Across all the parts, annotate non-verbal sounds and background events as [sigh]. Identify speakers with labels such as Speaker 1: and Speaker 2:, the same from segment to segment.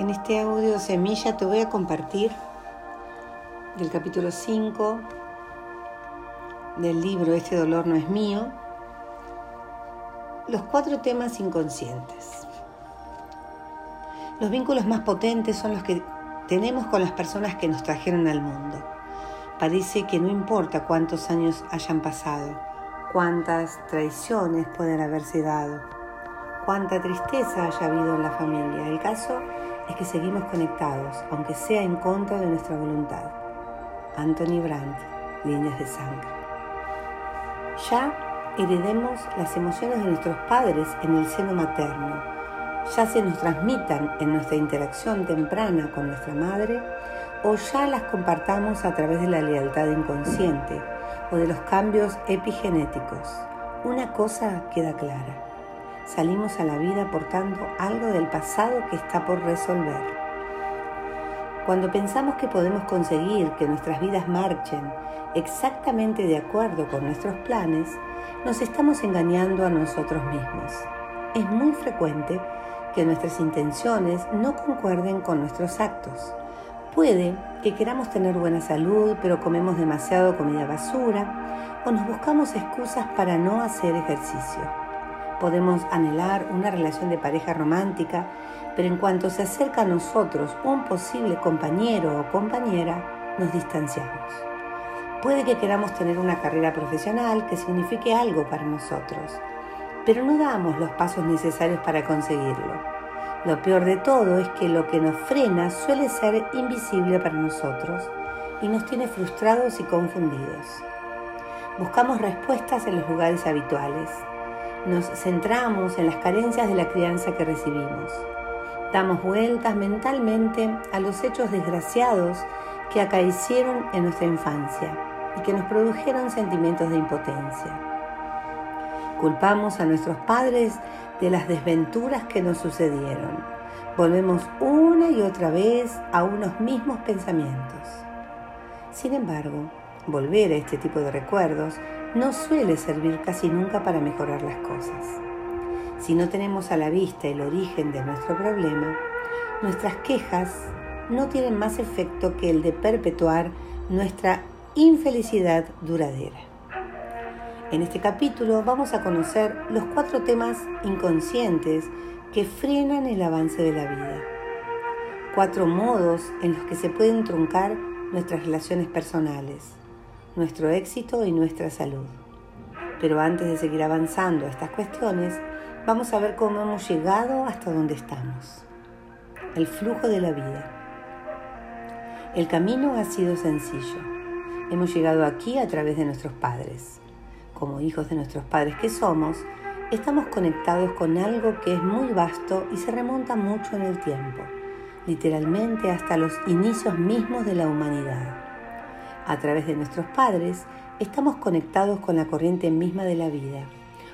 Speaker 1: En este audio semilla te voy a compartir del capítulo 5 del libro Este dolor no es mío, los cuatro temas inconscientes. Los vínculos más potentes son los que tenemos con las personas que nos trajeron al mundo. Parece que no importa cuántos años hayan pasado, cuántas traiciones pueden haberse dado, cuánta tristeza haya habido en la familia. El caso es que seguimos conectados, aunque sea en contra de nuestra voluntad. Anthony Brandt, Líneas de Sangre. Ya heredemos las emociones de nuestros padres en el seno materno, ya se nos transmitan en nuestra interacción temprana con nuestra madre o ya las compartamos a través de la lealtad inconsciente o de los cambios epigenéticos. Una cosa queda clara salimos a la vida portando algo del pasado que está por resolver. Cuando pensamos que podemos conseguir que nuestras vidas marchen exactamente de acuerdo con nuestros planes, nos estamos engañando a nosotros mismos. Es muy frecuente que nuestras intenciones no concuerden con nuestros actos. Puede que queramos tener buena salud, pero comemos demasiado comida basura o nos buscamos excusas para no hacer ejercicio. Podemos anhelar una relación de pareja romántica, pero en cuanto se acerca a nosotros un posible compañero o compañera, nos distanciamos. Puede que queramos tener una carrera profesional que signifique algo para nosotros, pero no damos los pasos necesarios para conseguirlo. Lo peor de todo es que lo que nos frena suele ser invisible para nosotros y nos tiene frustrados y confundidos. Buscamos respuestas en los lugares habituales, nos centramos en las carencias de la crianza que recibimos. Damos vueltas mentalmente a los hechos desgraciados que acaecieron en nuestra infancia y que nos produjeron sentimientos de impotencia. Culpamos a nuestros padres de las desventuras que nos sucedieron. Volvemos una y otra vez a unos mismos pensamientos. Sin embargo, volver a este tipo de recuerdos no suele servir casi nunca para mejorar las cosas. Si no tenemos a la vista el origen de nuestro problema, nuestras quejas no tienen más efecto que el de perpetuar nuestra infelicidad duradera. En este capítulo vamos a conocer los cuatro temas inconscientes que frenan el avance de la vida. Cuatro modos en los que se pueden truncar nuestras relaciones personales nuestro éxito y nuestra salud. Pero antes de seguir avanzando a estas cuestiones, vamos a ver cómo hemos llegado hasta donde estamos. El flujo de la vida. El camino ha sido sencillo. Hemos llegado aquí a través de nuestros padres. Como hijos de nuestros padres que somos, estamos conectados con algo que es muy vasto y se remonta mucho en el tiempo, literalmente hasta los inicios mismos de la humanidad a través de nuestros padres, estamos conectados con la corriente misma de la vida,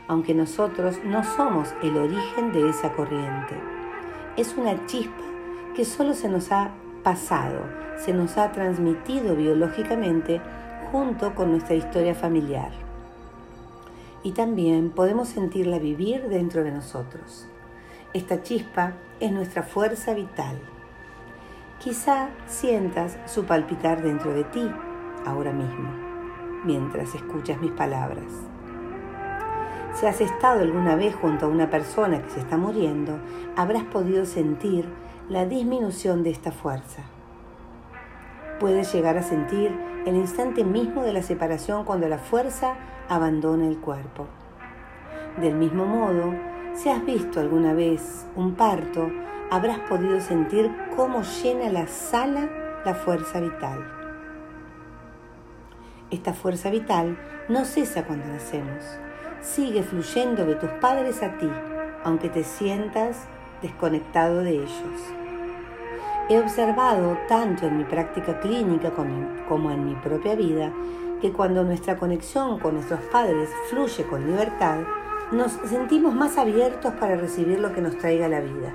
Speaker 1: aunque nosotros no somos el origen de esa corriente. Es una chispa que solo se nos ha pasado, se nos ha transmitido biológicamente junto con nuestra historia familiar. Y también podemos sentirla vivir dentro de nosotros. Esta chispa es nuestra fuerza vital. Quizá sientas su palpitar dentro de ti ahora mismo, mientras escuchas mis palabras. Si has estado alguna vez junto a una persona que se está muriendo, habrás podido sentir la disminución de esta fuerza. Puedes llegar a sentir el instante mismo de la separación cuando la fuerza abandona el cuerpo. Del mismo modo, si has visto alguna vez un parto, habrás podido sentir cómo llena la sala la fuerza vital. Esta fuerza vital no cesa cuando nacemos. Sigue fluyendo de tus padres a ti, aunque te sientas desconectado de ellos. He observado tanto en mi práctica clínica como en mi propia vida que cuando nuestra conexión con nuestros padres fluye con libertad, nos sentimos más abiertos para recibir lo que nos traiga la vida.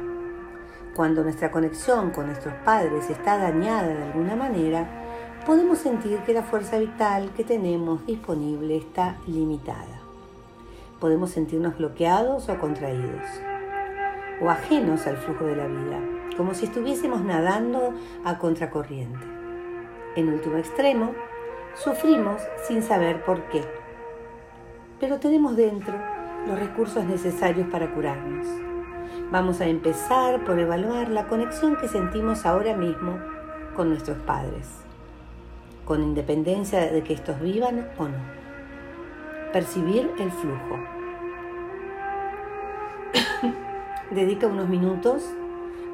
Speaker 1: Cuando nuestra conexión con nuestros padres está dañada de alguna manera, podemos sentir que la fuerza vital que tenemos disponible está limitada. Podemos sentirnos bloqueados o contraídos. o ajenos al flujo de la vida, como si estuviésemos nadando a contracorriente. En último extremo, sufrimos sin saber por qué, pero tenemos dentro los recursos necesarios para curarnos. Vamos a empezar por evaluar la conexión que sentimos ahora mismo con nuestros padres, con independencia de que estos vivan o no. Percibir el flujo. [coughs] Dedica unos minutos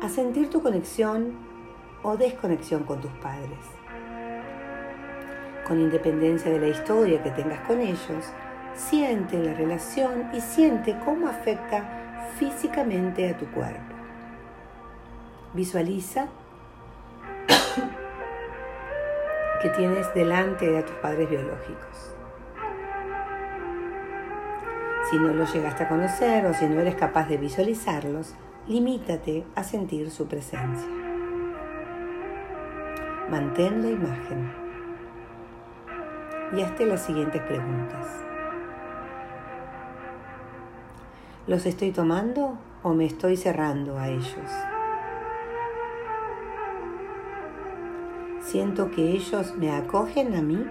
Speaker 1: a sentir tu conexión o desconexión con tus padres. Con independencia de la historia que tengas con ellos, siente la relación y siente cómo afecta físicamente a tu cuerpo. Visualiza tienes delante a tus padres biológicos. Si no los llegaste a conocer o si no eres capaz de visualizarlos, limítate a sentir su presencia. Mantén la imagen y hazte las siguientes preguntas. ¿Los estoy tomando o me estoy cerrando a ellos? ¿Siento que ellos me acogen a mí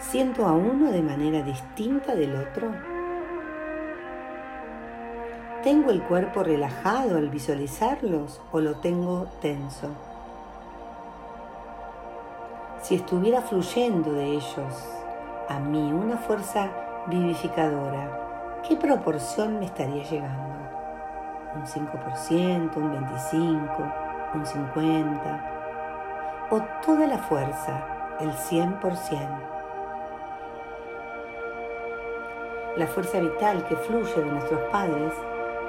Speaker 1: ¿Siento a uno de manera distinta del otro? ¿Tengo el cuerpo relajado al visualizarlos o lo tengo tenso? Si estuviera fluyendo de ellos a mí una fuerza vivificadora, ¿qué proporción me estaría llegando? ¿Un 5%, un 25%, un 50%? ¿O toda la fuerza, el 100%? la fuerza vital que fluye de nuestros padres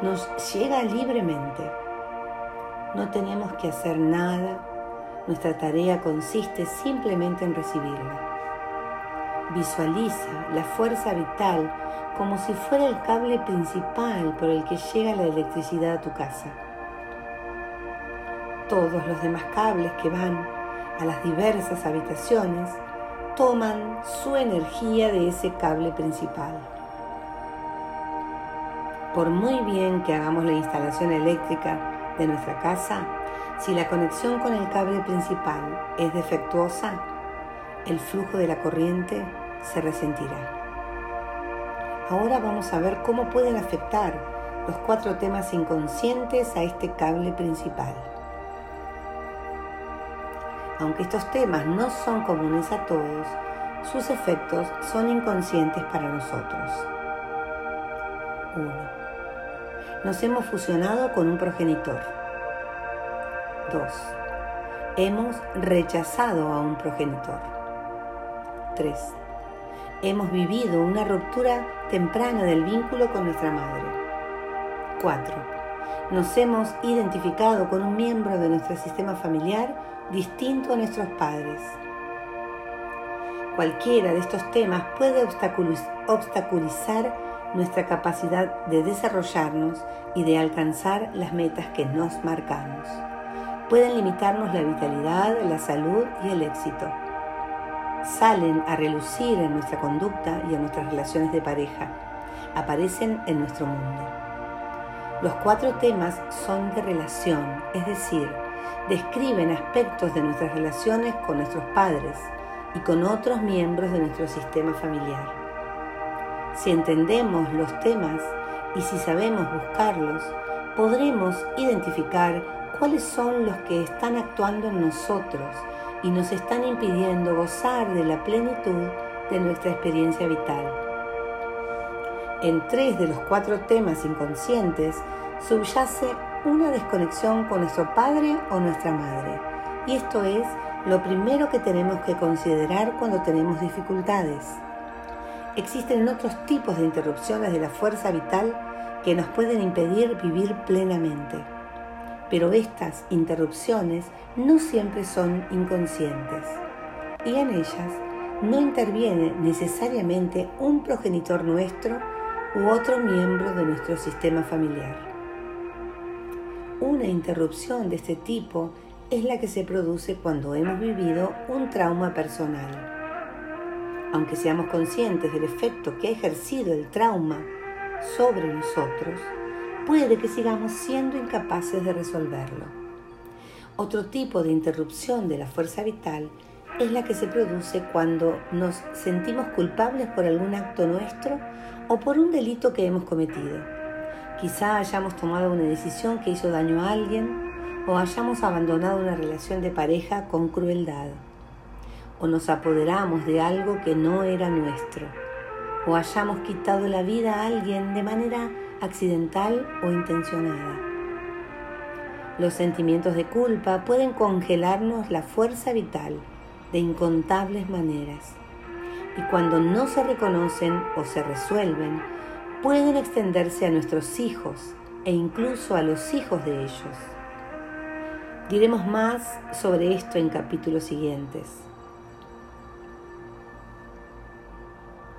Speaker 1: nos llega libremente. No tenemos que hacer nada, nuestra tarea consiste simplemente en recibirla. Visualiza la fuerza vital como si fuera el cable principal por el que llega la electricidad a tu casa. Todos los demás cables que van a las diversas habitaciones toman su energía de ese cable principal. Por muy bien que hagamos la instalación eléctrica de nuestra casa, si la conexión con el cable principal es defectuosa, el flujo de la corriente se resentirá. Ahora vamos a ver cómo pueden afectar los cuatro temas inconscientes a este cable principal. Aunque estos temas no son comunes a todos, sus efectos son inconscientes para nosotros. 1 nos hemos fusionado con un progenitor. 2. Hemos rechazado a un progenitor. 3. Hemos vivido una ruptura temprana del vínculo con nuestra madre. 4. Nos hemos identificado con un miembro de nuestro sistema familiar distinto a nuestros padres. Cualquiera de estos temas puede obstaculizar nuestra capacidad de desarrollarnos y de alcanzar las metas que nos marcamos. Pueden limitarnos la vitalidad, la salud y el éxito. Salen a relucir en nuestra conducta y en nuestras relaciones de pareja. Aparecen en nuestro mundo. Los cuatro temas son de relación, es decir, describen aspectos de nuestras relaciones con nuestros padres y con otros miembros de nuestro sistema familiar. Si entendemos los temas y si sabemos buscarlos, podremos identificar cuáles son los que están actuando en nosotros y nos están impidiendo gozar de la plenitud de nuestra experiencia vital. En tres de los cuatro temas inconscientes subyace una desconexión con nuestro padre o nuestra madre. Y esto es lo primero que tenemos que considerar cuando tenemos dificultades. Existen otros tipos de interrupciones de la fuerza vital que nos pueden impedir vivir plenamente. Pero estas interrupciones no siempre son inconscientes y en ellas no interviene necesariamente un progenitor nuestro u otro miembro de nuestro sistema familiar. Una interrupción de este tipo es la que se produce cuando hemos vivido un trauma personal aunque seamos conscientes del efecto que ha ejercido el trauma sobre nosotros, puede que sigamos siendo incapaces de resolverlo. Otro tipo de interrupción de la fuerza vital es la que se produce cuando nos sentimos culpables por algún acto nuestro o por un delito que hemos cometido. Quizá hayamos tomado una decisión que hizo daño a alguien o hayamos abandonado una relación de pareja con crueldad o nos apoderamos de algo que no era nuestro o hayamos quitado la vida a alguien de manera accidental o intencionada. Los sentimientos de culpa pueden congelarnos la fuerza vital de incontables maneras y cuando no se reconocen o se resuelven, pueden extenderse a nuestros hijos e incluso a los hijos de ellos. Diremos más sobre esto en capítulos siguientes.